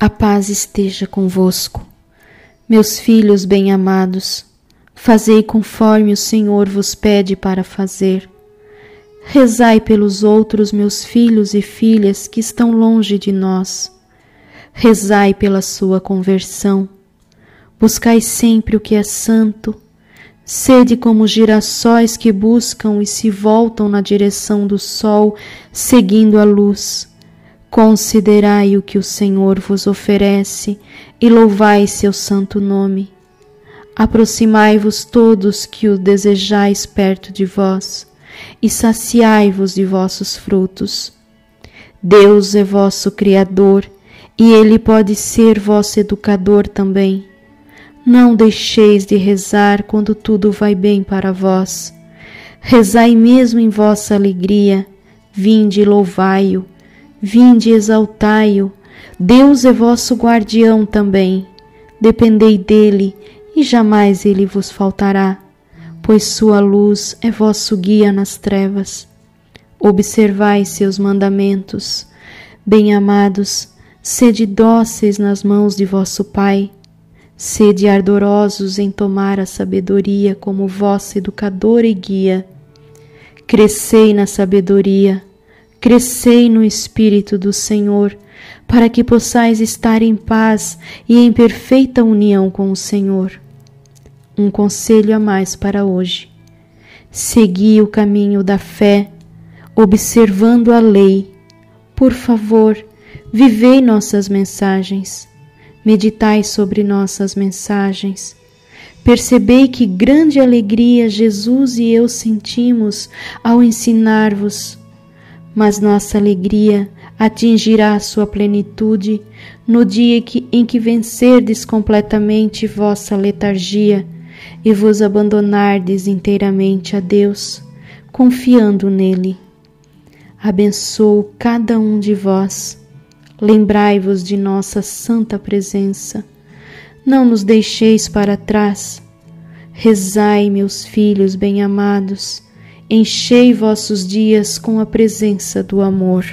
A paz esteja convosco. Meus filhos bem-amados, fazei conforme o Senhor vos pede para fazer. Rezai pelos outros meus filhos e filhas que estão longe de nós. Rezai pela sua conversão. Buscai sempre o que é santo. Sede como girassóis que buscam e se voltam na direção do sol, seguindo a luz Considerai o que o Senhor vos oferece e louvai seu santo nome. Aproximai-vos todos que o desejais perto de vós, e saciai-vos de vossos frutos. Deus é vosso Criador, e Ele pode ser vosso educador também. Não deixeis de rezar quando tudo vai bem para vós. Rezai mesmo em vossa alegria, vinde e louvai-o Vinde exaltai-o, Deus é vosso guardião também. Dependei dele, e jamais ele vos faltará, pois sua luz é vosso guia nas trevas. Observai seus mandamentos. Bem-amados, sede dóceis nas mãos de vosso Pai. Sede ardorosos em tomar a sabedoria como vossa educadora e guia. Crescei na sabedoria Crescei no Espírito do Senhor, para que possais estar em paz e em perfeita união com o Senhor. Um conselho a mais para hoje. Segui o caminho da fé, observando a lei. Por favor, vivei nossas mensagens. Meditai sobre nossas mensagens. Percebei que grande alegria Jesus e eu sentimos ao ensinar-vos mas nossa alegria atingirá sua plenitude no dia em que vencerdes completamente vossa letargia e vos abandonardes inteiramente a Deus, confiando nele. Abençoo cada um de vós. Lembrai-vos de nossa santa presença. Não nos deixeis para trás. Rezai, meus filhos bem-amados enchei vossos dias com a presença do amor.